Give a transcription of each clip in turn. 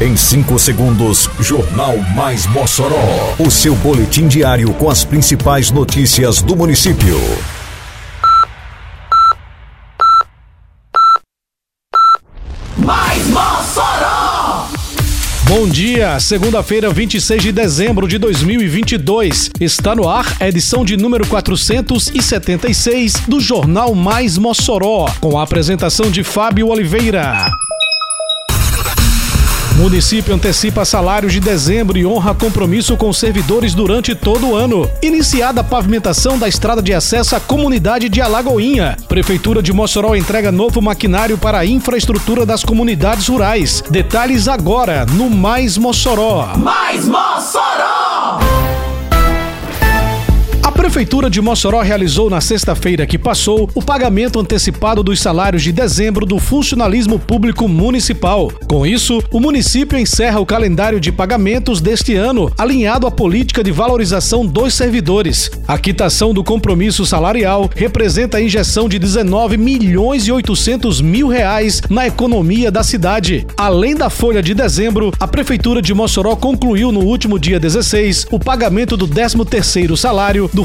Em 5 segundos, Jornal Mais Mossoró. O seu boletim diário com as principais notícias do município. Mais Mossoró! Bom dia, segunda-feira, 26 de dezembro de 2022. Está no ar a edição de número 476 do Jornal Mais Mossoró, com a apresentação de Fábio Oliveira. Município antecipa salários de dezembro e honra compromisso com servidores durante todo o ano. Iniciada a pavimentação da estrada de acesso à comunidade de Alagoinha. Prefeitura de Mossoró entrega novo maquinário para a infraestrutura das comunidades rurais. Detalhes agora no Mais Mossoró. Mais Mossoró! Prefeitura de Mossoró realizou na sexta-feira que passou o pagamento antecipado dos salários de dezembro do funcionalismo público municipal. Com isso, o município encerra o calendário de pagamentos deste ano, alinhado à política de valorização dos servidores. A quitação do compromisso salarial representa a injeção de 19 milhões e 800 mil reais na economia da cidade. Além da folha de dezembro, a Prefeitura de Mossoró concluiu no último dia 16 o pagamento do 13º salário do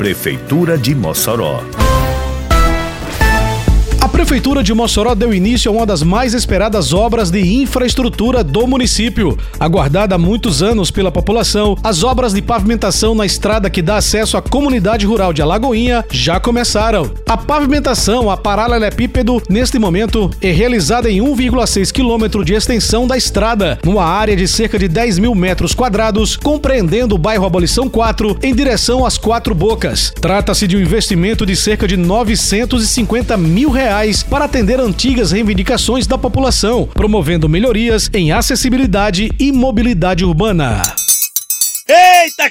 Prefeitura de Mossoró. A Prefeitura de Mossoró deu início a uma das mais esperadas obras de infraestrutura do município. Aguardada há muitos anos pela população, as obras de pavimentação na estrada que dá acesso à comunidade rural de Alagoinha já começaram. A pavimentação a paralelepípedo, neste momento, é realizada em 1,6 quilômetro de extensão da estrada, numa área de cerca de 10 mil metros quadrados, compreendendo o bairro Abolição 4, em direção às Quatro Bocas. Trata-se de um investimento de cerca de 950 mil reais para atender antigas reivindicações da população, promovendo melhorias em acessibilidade e mobilidade urbana.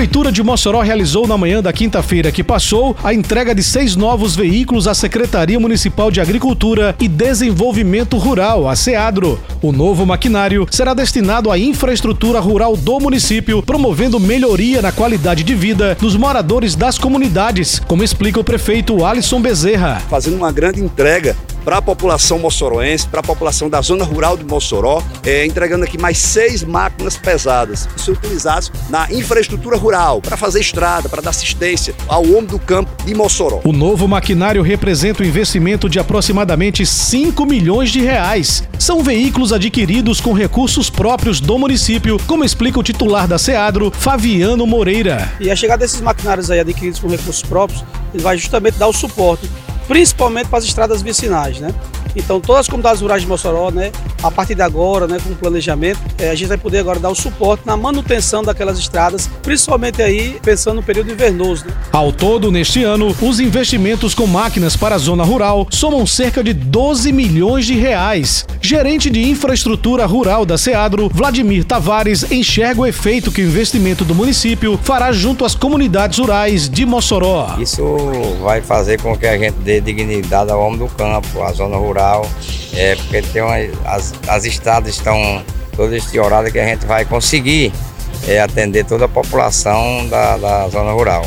Prefeitura de Mossoró realizou na manhã da quinta-feira que passou a entrega de seis novos veículos à Secretaria Municipal de Agricultura e Desenvolvimento Rural, a SEADRO. O novo maquinário será destinado à infraestrutura rural do município, promovendo melhoria na qualidade de vida dos moradores das comunidades, como explica o prefeito Alisson Bezerra. Fazendo uma grande entrega para a população moçoroense, para a população da zona rural de Mossoró, é, entregando aqui mais seis máquinas pesadas que são utilizadas na infraestrutura rural, para fazer estrada, para dar assistência ao homem do campo de Mossoró. O novo maquinário representa um investimento de aproximadamente 5 milhões de reais. São veículos adquiridos com recursos próprios do município, como explica o titular da SEADRO, Fabiano Moreira. E a chegada desses maquinários aí adquiridos com recursos próprios, ele vai justamente dar o suporte principalmente para as estradas vicinais, né? Então, todas as comunidades rurais de Mossoró, né, a partir de agora, né, com o planejamento, é, a gente vai poder agora dar o suporte na manutenção daquelas estradas, principalmente aí pensando no período invernoso. Né? Ao todo, neste ano, os investimentos com máquinas para a zona rural somam cerca de 12 milhões de reais. Gerente de infraestrutura rural da Seadro, Vladimir Tavares, enxerga o efeito que o investimento do município fará junto às comunidades rurais de Mossoró. Isso vai fazer com que a gente dê dignidade ao homem do campo, à zona rural rural, é, porque tem uma, as, as estradas estão todas estioradas que a gente vai conseguir é, atender toda a população da, da zona rural.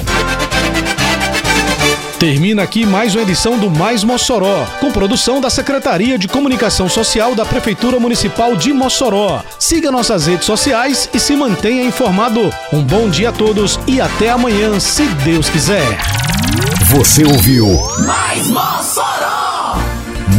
Termina aqui mais uma edição do Mais Mossoró, com produção da Secretaria de Comunicação Social da Prefeitura Municipal de Mossoró. Siga nossas redes sociais e se mantenha informado. Um bom dia a todos e até amanhã, se Deus quiser. Você ouviu Mais Mossoró!